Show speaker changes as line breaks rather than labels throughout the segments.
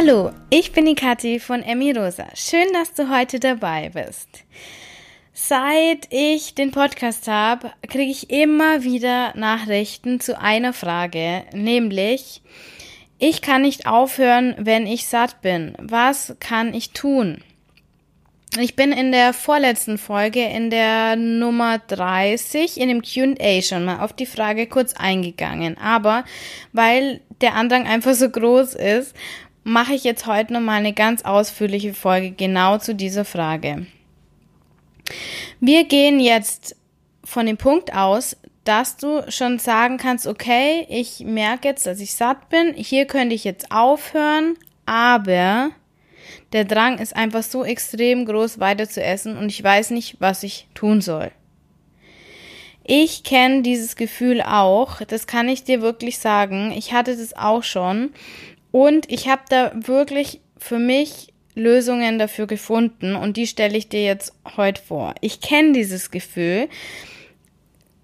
Hallo, ich bin die Kathi von Emmy Rosa. Schön, dass du heute dabei bist. Seit ich den Podcast habe, kriege ich immer wieder Nachrichten zu einer Frage, nämlich, ich kann nicht aufhören, wenn ich satt bin. Was kann ich tun? Ich bin in der vorletzten Folge, in der Nummer 30, in dem QA schon mal auf die Frage kurz eingegangen. Aber weil der Andrang einfach so groß ist, mache ich jetzt heute nochmal eine ganz ausführliche Folge genau zu dieser Frage. Wir gehen jetzt von dem Punkt aus, dass du schon sagen kannst, okay, ich merke jetzt, dass ich satt bin, hier könnte ich jetzt aufhören, aber der Drang ist einfach so extrem groß, weiter zu essen und ich weiß nicht, was ich tun soll. Ich kenne dieses Gefühl auch, das kann ich dir wirklich sagen. Ich hatte das auch schon und ich habe da wirklich für mich Lösungen dafür gefunden und die stelle ich dir jetzt heute vor. Ich kenne dieses Gefühl,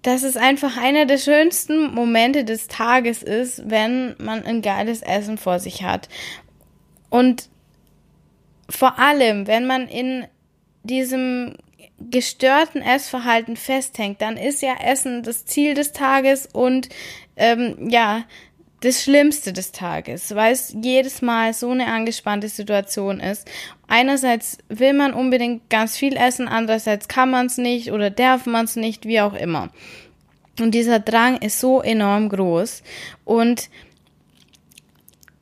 dass es einfach einer der schönsten Momente des Tages ist, wenn man ein geiles Essen vor sich hat. Und vor allem, wenn man in diesem gestörten Essverhalten festhängt, dann ist ja Essen das Ziel des Tages und ähm, ja, das Schlimmste des Tages, weil es jedes Mal so eine angespannte Situation ist. Einerseits will man unbedingt ganz viel essen, andererseits kann man es nicht oder darf man es nicht, wie auch immer. Und dieser Drang ist so enorm groß und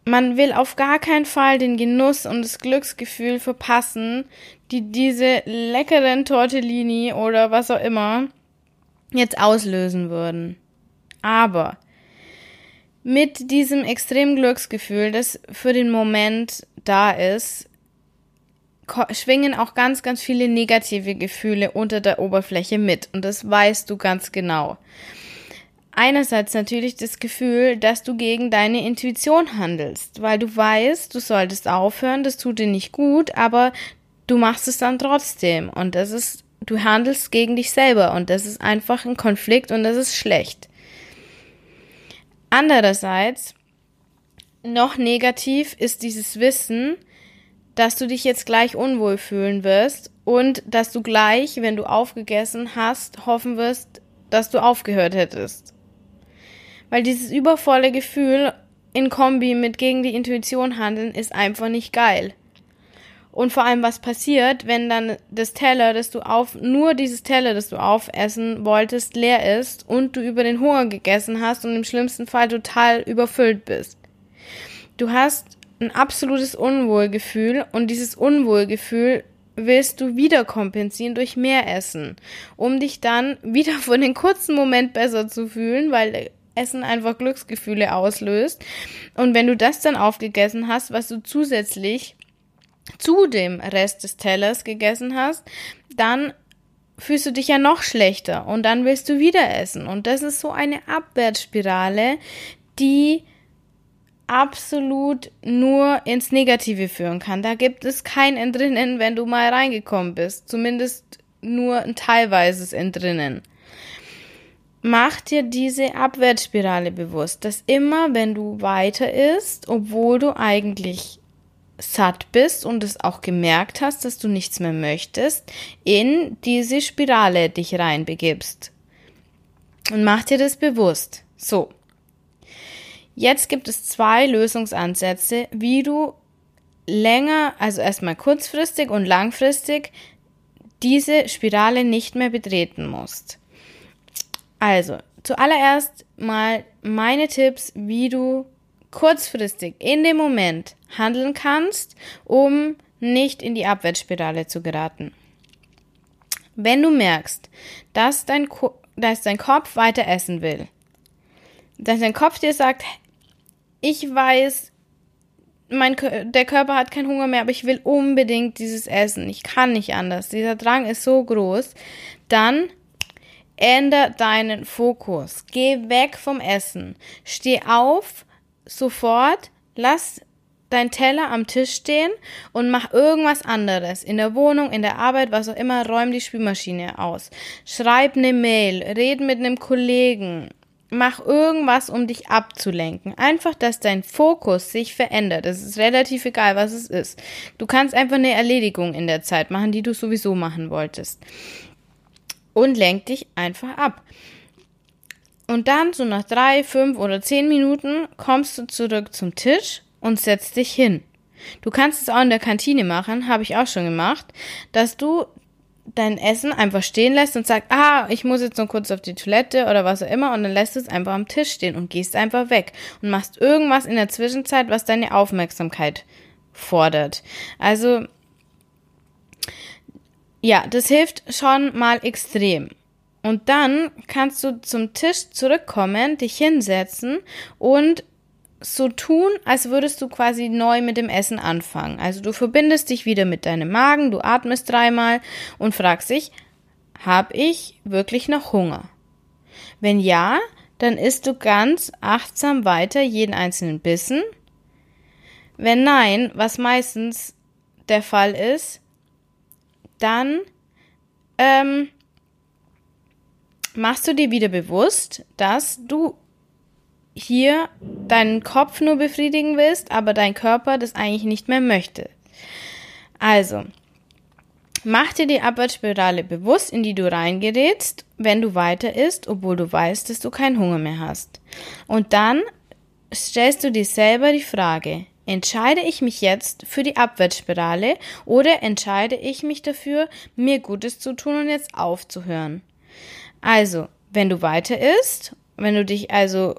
man will auf gar keinen Fall den Genuss und das Glücksgefühl verpassen, die diese leckeren Tortellini oder was auch immer jetzt auslösen würden. Aber mit diesem extremen Glücksgefühl, das für den Moment da ist, schwingen auch ganz, ganz viele negative Gefühle unter der Oberfläche mit. Und das weißt du ganz genau einerseits natürlich das Gefühl, dass du gegen deine Intuition handelst, weil du weißt, du solltest aufhören, das tut dir nicht gut, aber du machst es dann trotzdem und das ist, du handelst gegen dich selber und das ist einfach ein Konflikt und das ist schlecht. Andererseits, noch negativ ist dieses Wissen, dass du dich jetzt gleich unwohl fühlen wirst und dass du gleich, wenn du aufgegessen hast, hoffen wirst, dass du aufgehört hättest. Weil dieses übervolle Gefühl in Kombi mit gegen die Intuition handeln ist einfach nicht geil. Und vor allem, was passiert, wenn dann das Teller, das du auf, nur dieses Teller, das du aufessen wolltest, leer ist und du über den Hunger gegessen hast und im schlimmsten Fall total überfüllt bist. Du hast ein absolutes Unwohlgefühl und dieses Unwohlgefühl willst du wieder kompensieren durch mehr Essen, um dich dann wieder für den kurzen Moment besser zu fühlen, weil Essen einfach Glücksgefühle auslöst. Und wenn du das dann aufgegessen hast, was du zusätzlich zu dem Rest des Tellers gegessen hast, dann fühlst du dich ja noch schlechter und dann willst du wieder essen. Und das ist so eine Abwärtsspirale, die absolut nur ins Negative führen kann. Da gibt es kein Entrinnen, wenn du mal reingekommen bist. Zumindest nur ein teilweises Entrinnen mach dir diese Abwärtsspirale bewusst, dass immer, wenn du weiter isst, obwohl du eigentlich satt bist und es auch gemerkt hast, dass du nichts mehr möchtest, in diese Spirale dich reinbegibst. Und mach dir das bewusst. So. Jetzt gibt es zwei Lösungsansätze, wie du länger, also erstmal kurzfristig und langfristig, diese Spirale nicht mehr betreten musst. Also, zuallererst mal meine Tipps, wie du kurzfristig in dem Moment handeln kannst, um nicht in die Abwärtsspirale zu geraten. Wenn du merkst, dass dein, Ko dass dein Kopf weiter essen will, dass dein Kopf dir sagt, ich weiß, mein, der Körper hat keinen Hunger mehr, aber ich will unbedingt dieses Essen. Ich kann nicht anders. Dieser Drang ist so groß. Dann Änder deinen Fokus. Geh weg vom Essen. Steh auf, sofort, lass dein Teller am Tisch stehen und mach irgendwas anderes. In der Wohnung, in der Arbeit, was auch immer, räum die Spülmaschine aus. Schreib eine Mail, red mit einem Kollegen. mach irgendwas, um dich abzulenken. Einfach, dass dein Fokus sich verändert. Es ist relativ egal, was es ist. Du kannst einfach eine Erledigung in der Zeit machen, die du sowieso machen wolltest. Und lenk dich einfach ab. Und dann, so nach drei, fünf oder zehn Minuten, kommst du zurück zum Tisch und setzt dich hin. Du kannst es auch in der Kantine machen, habe ich auch schon gemacht, dass du dein Essen einfach stehen lässt und sagst, ah, ich muss jetzt noch kurz auf die Toilette oder was auch immer und dann lässt du es einfach am Tisch stehen und gehst einfach weg und machst irgendwas in der Zwischenzeit, was deine Aufmerksamkeit fordert. Also, ja, das hilft schon mal extrem. Und dann kannst du zum Tisch zurückkommen, dich hinsetzen und so tun, als würdest du quasi neu mit dem Essen anfangen. Also du verbindest dich wieder mit deinem Magen, du atmest dreimal und fragst dich, habe ich wirklich noch Hunger? Wenn ja, dann isst du ganz achtsam weiter jeden einzelnen Bissen. Wenn nein, was meistens der Fall ist, dann ähm, machst du dir wieder bewusst, dass du hier deinen Kopf nur befriedigen willst, aber dein Körper das eigentlich nicht mehr möchte. Also, mach dir die Abwärtsspirale bewusst, in die du reingerätst, wenn du weiter isst, obwohl du weißt, dass du keinen Hunger mehr hast. Und dann stellst du dir selber die Frage, entscheide ich mich jetzt für die Abwärtsspirale oder entscheide ich mich dafür, mir Gutes zu tun und jetzt aufzuhören? Also, wenn du weiter isst, wenn du dich also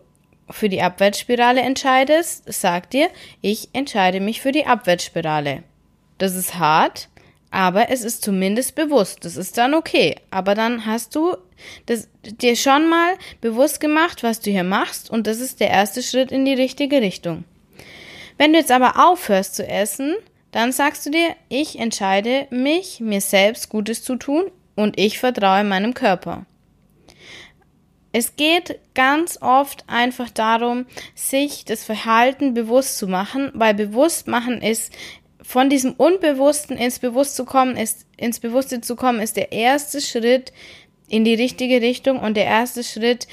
für die Abwärtsspirale entscheidest, sag dir, ich entscheide mich für die Abwärtsspirale. Das ist hart, aber es ist zumindest bewusst. Das ist dann okay. Aber dann hast du das, dir schon mal bewusst gemacht, was du hier machst, und das ist der erste Schritt in die richtige Richtung. Wenn du jetzt aber aufhörst zu essen, dann sagst du dir, ich entscheide mich, mir selbst Gutes zu tun und ich vertraue meinem Körper. Es geht ganz oft einfach darum, sich das Verhalten bewusst zu machen, weil bewusst machen ist, von diesem Unbewussten ins Bewusst zu kommen, ist, ins Bewusste zu kommen, ist der erste Schritt in die richtige Richtung und der erste Schritt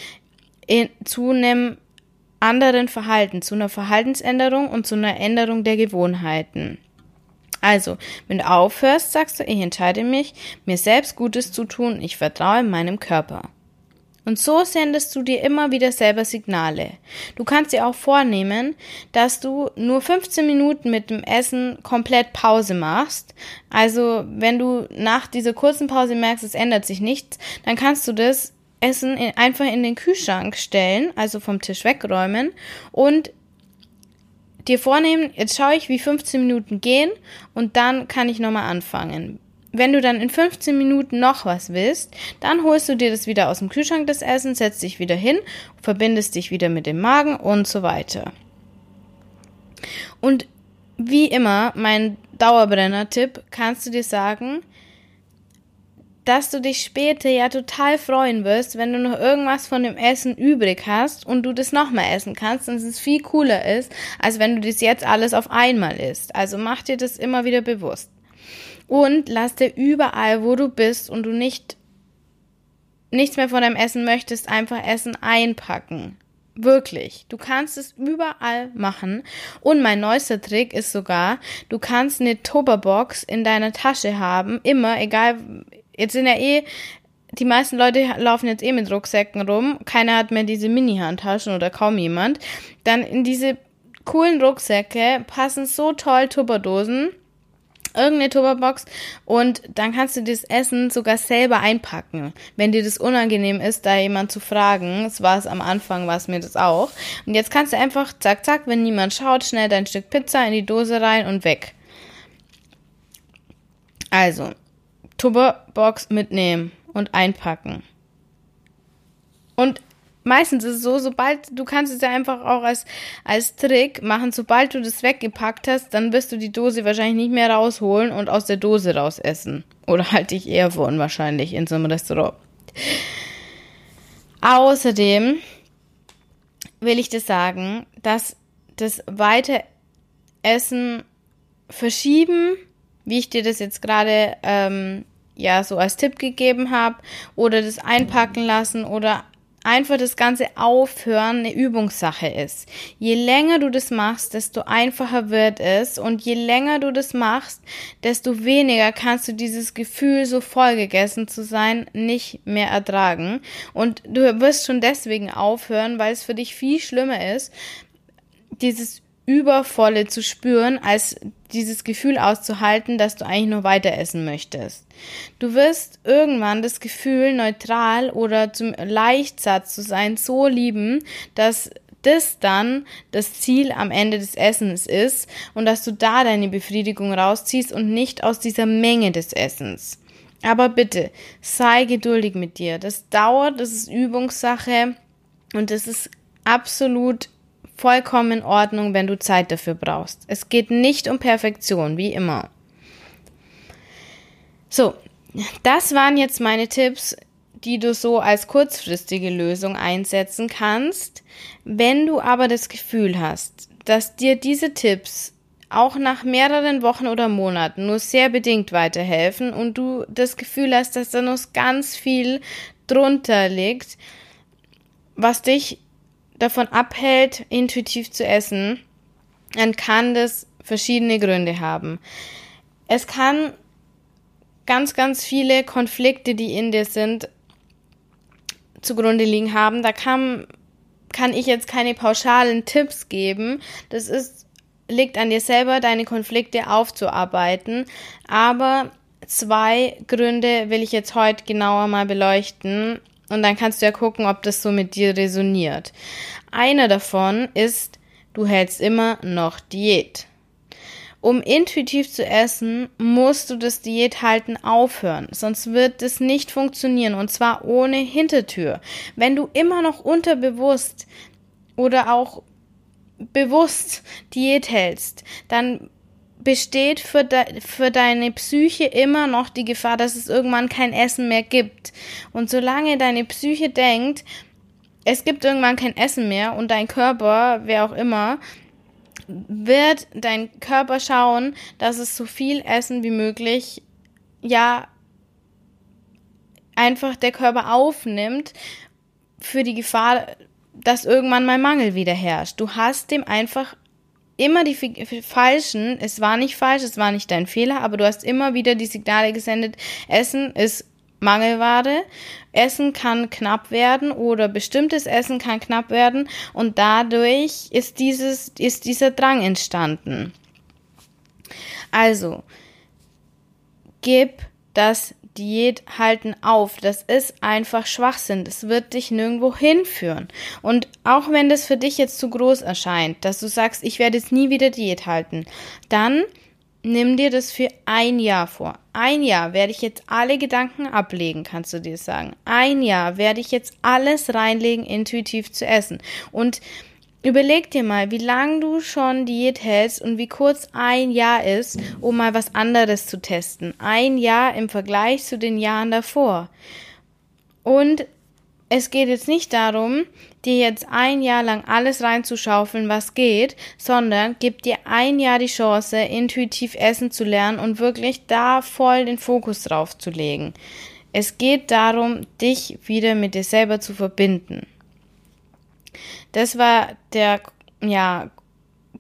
in, zu einem anderen Verhalten, zu einer Verhaltensänderung und zu einer Änderung der Gewohnheiten. Also, wenn du aufhörst, sagst du, ich entscheide mich, mir selbst Gutes zu tun, ich vertraue meinem Körper. Und so sendest du dir immer wieder selber Signale. Du kannst dir auch vornehmen, dass du nur 15 Minuten mit dem Essen komplett Pause machst. Also wenn du nach dieser kurzen Pause merkst, es ändert sich nichts, dann kannst du das Essen in, einfach in den Kühlschrank stellen, also vom Tisch wegräumen und dir vornehmen, jetzt schaue ich, wie 15 Minuten gehen und dann kann ich nochmal anfangen wenn du dann in 15 Minuten noch was willst, dann holst du dir das wieder aus dem Kühlschrank, das Essen, setzt dich wieder hin, verbindest dich wieder mit dem Magen und so weiter. Und wie immer, mein Dauerbrenner-Tipp, kannst du dir sagen, dass du dich später ja total freuen wirst, wenn du noch irgendwas von dem Essen übrig hast und du das nochmal essen kannst und es viel cooler ist, als wenn du das jetzt alles auf einmal isst. Also mach dir das immer wieder bewusst. Und lass dir überall, wo du bist und du nicht nichts mehr von deinem Essen möchtest, einfach Essen einpacken. Wirklich. Du kannst es überall machen. Und mein neuester Trick ist sogar, du kannst eine Tupperbox in deiner Tasche haben. Immer, egal. Jetzt sind ja eh, die meisten Leute laufen jetzt eh mit Rucksäcken rum. Keiner hat mehr diese Mini-Handtaschen oder kaum jemand. Dann in diese coolen Rucksäcke passen so toll Tupperdosen irgendeine Tupperbox und dann kannst du das Essen sogar selber einpacken, wenn dir das unangenehm ist, da jemand zu fragen. Das war es am Anfang, war es mir das auch. Und jetzt kannst du einfach zack, zack, wenn niemand schaut, schnell dein Stück Pizza in die Dose rein und weg. Also, Tupperbox mitnehmen und einpacken. Und meistens ist es so, sobald du kannst es ja einfach auch als, als Trick machen, sobald du das weggepackt hast, dann wirst du die Dose wahrscheinlich nicht mehr rausholen und aus der Dose raus essen. Oder halte ich eher vor unwahrscheinlich in so einem Restaurant. Außerdem will ich dir sagen, dass das weite Essen verschieben, wie ich dir das jetzt gerade ähm, ja so als Tipp gegeben habe, oder das einpacken lassen oder einfach das ganze Aufhören eine Übungssache ist. Je länger du das machst, desto einfacher wird es und je länger du das machst, desto weniger kannst du dieses Gefühl, so vollgegessen zu sein, nicht mehr ertragen. Und du wirst schon deswegen aufhören, weil es für dich viel schlimmer ist, dieses Übervolle zu spüren, als dieses Gefühl auszuhalten, dass du eigentlich nur weiter essen möchtest. Du wirst irgendwann das Gefühl, neutral oder zum Leichtsatz zu sein, so lieben, dass das dann das Ziel am Ende des Essens ist und dass du da deine Befriedigung rausziehst und nicht aus dieser Menge des Essens. Aber bitte, sei geduldig mit dir. Das dauert, das ist Übungssache und das ist absolut vollkommen in Ordnung, wenn du Zeit dafür brauchst. Es geht nicht um Perfektion, wie immer. So, das waren jetzt meine Tipps, die du so als kurzfristige Lösung einsetzen kannst. Wenn du aber das Gefühl hast, dass dir diese Tipps auch nach mehreren Wochen oder Monaten nur sehr bedingt weiterhelfen und du das Gefühl hast, dass da noch ganz viel drunter liegt, was dich davon abhält, intuitiv zu essen, dann kann das verschiedene Gründe haben. Es kann ganz, ganz viele Konflikte, die in dir sind, zugrunde liegen haben. Da kann, kann ich jetzt keine pauschalen Tipps geben. Das ist, liegt an dir selber, deine Konflikte aufzuarbeiten. Aber zwei Gründe will ich jetzt heute genauer mal beleuchten, und dann kannst du ja gucken, ob das so mit dir resoniert. Einer davon ist, du hältst immer noch Diät. Um intuitiv zu essen, musst du das Diäthalten aufhören, sonst wird es nicht funktionieren und zwar ohne Hintertür. Wenn du immer noch unterbewusst oder auch bewusst Diät hältst, dann besteht für, de, für deine Psyche immer noch die Gefahr, dass es irgendwann kein Essen mehr gibt. Und solange deine Psyche denkt, es gibt irgendwann kein Essen mehr und dein Körper, wer auch immer, wird dein Körper schauen, dass es so viel Essen wie möglich, ja, einfach der Körper aufnimmt für die Gefahr, dass irgendwann mal Mangel wieder herrscht. Du hast dem einfach immer die falschen, es war nicht falsch, es war nicht dein Fehler, aber du hast immer wieder die Signale gesendet, Essen ist Mangelware, Essen kann knapp werden oder bestimmtes Essen kann knapp werden und dadurch ist dieses, ist dieser Drang entstanden. Also, gib das Diät halten auf. Das ist einfach Schwachsinn. Das wird dich nirgendwo hinführen. Und auch wenn das für dich jetzt zu groß erscheint, dass du sagst, ich werde jetzt nie wieder Diät halten, dann nimm dir das für ein Jahr vor. Ein Jahr werde ich jetzt alle Gedanken ablegen, kannst du dir sagen. Ein Jahr werde ich jetzt alles reinlegen, intuitiv zu essen. Und Überleg dir mal, wie lange du schon Diät hältst und wie kurz ein Jahr ist, um mal was anderes zu testen. Ein Jahr im Vergleich zu den Jahren davor. Und es geht jetzt nicht darum, dir jetzt ein Jahr lang alles reinzuschaufeln, was geht, sondern gib dir ein Jahr die Chance, intuitiv essen zu lernen und wirklich da voll den Fokus drauf zu legen. Es geht darum, dich wieder mit dir selber zu verbinden. Das war der, ja,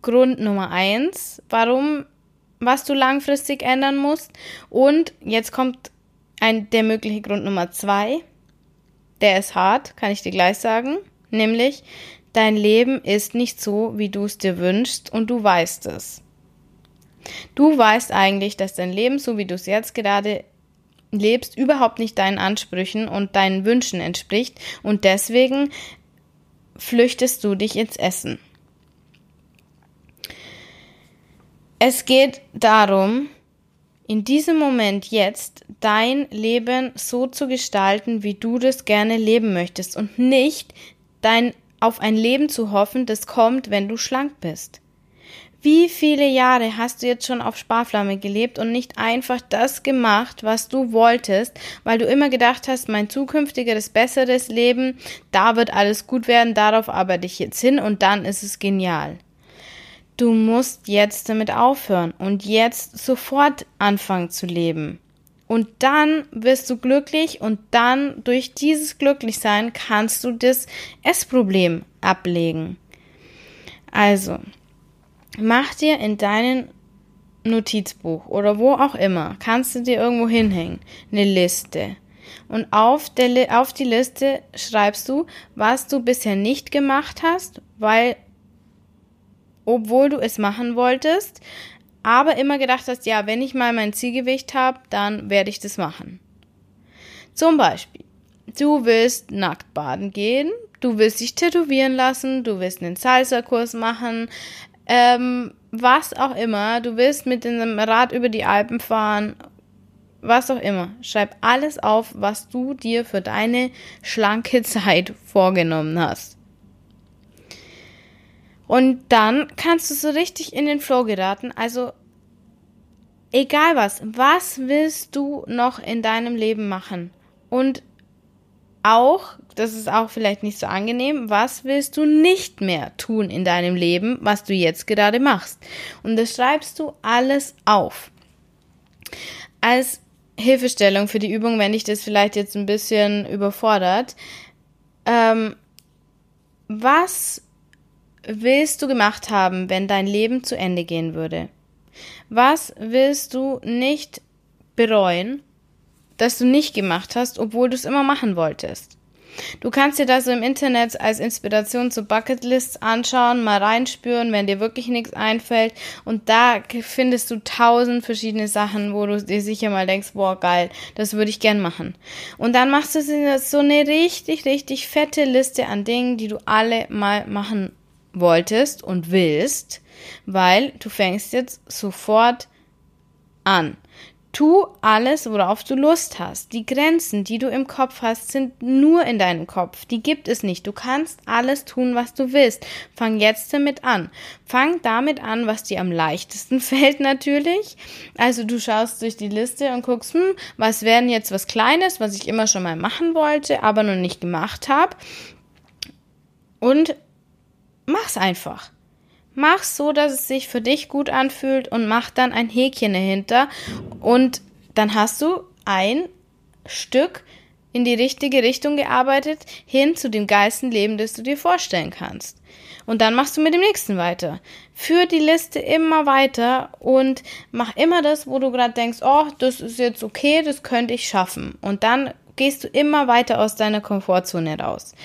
Grund Nummer eins, warum, was du langfristig ändern musst. Und jetzt kommt ein, der mögliche Grund Nummer zwei. Der ist hart, kann ich dir gleich sagen. Nämlich, dein Leben ist nicht so, wie du es dir wünschst und du weißt es. Du weißt eigentlich, dass dein Leben, so wie du es jetzt gerade lebst, überhaupt nicht deinen Ansprüchen und deinen Wünschen entspricht und deswegen flüchtest du dich ins Essen. Es geht darum, in diesem Moment jetzt dein Leben so zu gestalten, wie du das gerne leben möchtest und nicht dein auf ein Leben zu hoffen, das kommt, wenn du schlank bist. Wie viele Jahre hast du jetzt schon auf Sparflamme gelebt und nicht einfach das gemacht, was du wolltest, weil du immer gedacht hast, mein zukünftiges, besseres Leben, da wird alles gut werden, darauf arbeite ich jetzt hin und dann ist es genial. Du musst jetzt damit aufhören und jetzt sofort anfangen zu leben. Und dann wirst du glücklich und dann durch dieses Glücklichsein kannst du das Essproblem ablegen. Also, mach dir in deinen Notizbuch oder wo auch immer, kannst du dir irgendwo hinhängen, eine Liste. Und auf, der, auf die Liste schreibst du, was du bisher nicht gemacht hast, weil, obwohl du es machen wolltest, aber immer gedacht hast, ja, wenn ich mal mein Zielgewicht habe, dann werde ich das machen. Zum Beispiel, du willst nackt baden gehen, du willst dich tätowieren lassen, du willst einen Salsa-Kurs machen, ähm, was auch immer, du willst mit dem Rad über die Alpen fahren, was auch immer. Schreib alles auf, was du dir für deine schlanke Zeit vorgenommen hast. Und dann kannst du so richtig in den Flow geraten. Also, egal was, was willst du noch in deinem Leben machen? Und auch, das ist auch vielleicht nicht so angenehm, was willst du nicht mehr tun in deinem Leben, was du jetzt gerade machst? Und das schreibst du alles auf. Als Hilfestellung für die Übung, wenn dich das vielleicht jetzt ein bisschen überfordert. Ähm, was willst du gemacht haben, wenn dein Leben zu Ende gehen würde? Was willst du nicht bereuen? Das du nicht gemacht hast, obwohl du es immer machen wolltest. Du kannst dir das im Internet als Inspiration zu Bucketlists anschauen, mal reinspüren, wenn dir wirklich nichts einfällt. Und da findest du tausend verschiedene Sachen, wo du dir sicher mal denkst, boah, geil, das würde ich gern machen. Und dann machst du so eine richtig, richtig fette Liste an Dingen, die du alle mal machen wolltest und willst, weil du fängst jetzt sofort an. Tu alles, worauf du Lust hast. Die Grenzen, die du im Kopf hast, sind nur in deinem Kopf. Die gibt es nicht. Du kannst alles tun, was du willst. Fang jetzt damit an. Fang damit an, was dir am leichtesten fällt natürlich. Also du schaust durch die Liste und guckst, hm, was wäre jetzt was Kleines, was ich immer schon mal machen wollte, aber noch nicht gemacht habe. Und mach's einfach. Mach so, dass es sich für dich gut anfühlt und mach dann ein Häkchen dahinter und dann hast du ein Stück in die richtige Richtung gearbeitet, hin zu dem geilsten Leben, das du dir vorstellen kannst. Und dann machst du mit dem nächsten weiter. Führ die Liste immer weiter und mach immer das, wo du gerade denkst, oh, das ist jetzt okay, das könnte ich schaffen. Und dann gehst du immer weiter aus deiner Komfortzone raus.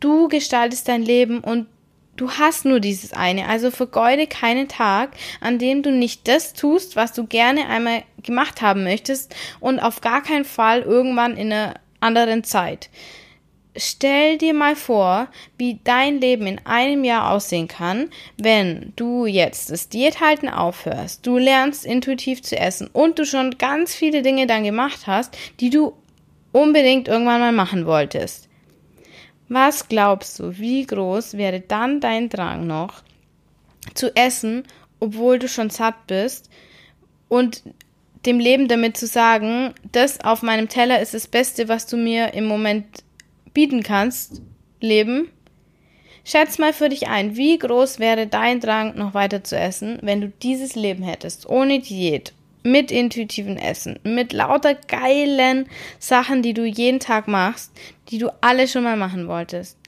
Du gestaltest dein Leben und Du hast nur dieses eine, also vergeude keinen Tag, an dem du nicht das tust, was du gerne einmal gemacht haben möchtest und auf gar keinen Fall irgendwann in einer anderen Zeit. Stell dir mal vor, wie dein Leben in einem Jahr aussehen kann, wenn du jetzt das Diäthalten aufhörst, du lernst intuitiv zu essen und du schon ganz viele Dinge dann gemacht hast, die du unbedingt irgendwann mal machen wolltest. Was glaubst du, wie groß wäre dann dein Drang noch zu essen, obwohl du schon satt bist und dem Leben damit zu sagen, das auf meinem Teller ist das Beste, was du mir im Moment bieten kannst, Leben? Schätz mal für dich ein, wie groß wäre dein Drang, noch weiter zu essen, wenn du dieses Leben hättest, ohne Diät, mit intuitiven Essen, mit lauter geilen Sachen, die du jeden Tag machst, die du alle schon mal machen wolltest.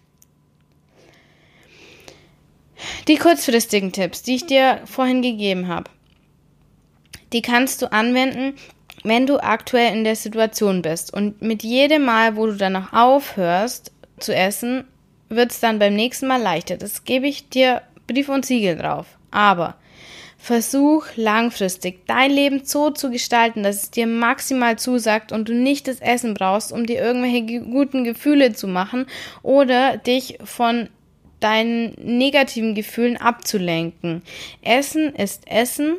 Die kurzfristigen Tipps, die ich dir vorhin gegeben habe, die kannst du anwenden, wenn du aktuell in der Situation bist. Und mit jedem Mal, wo du danach aufhörst zu essen, wird es dann beim nächsten Mal leichter. Das gebe ich dir Brief und Siegel drauf. Aber Versuch langfristig dein Leben so zu gestalten, dass es dir maximal zusagt und du nicht das Essen brauchst, um dir irgendwelche guten Gefühle zu machen oder dich von deinen negativen Gefühlen abzulenken. Essen ist Essen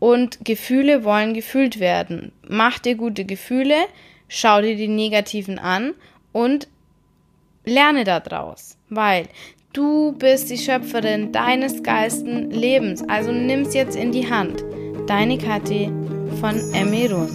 und Gefühle wollen gefühlt werden. Mach dir gute Gefühle, schau dir die negativen an und lerne daraus, weil Du bist die Schöpferin deines geilsten Lebens, also nimm's jetzt in die Hand. Deine Kathi von Emiron.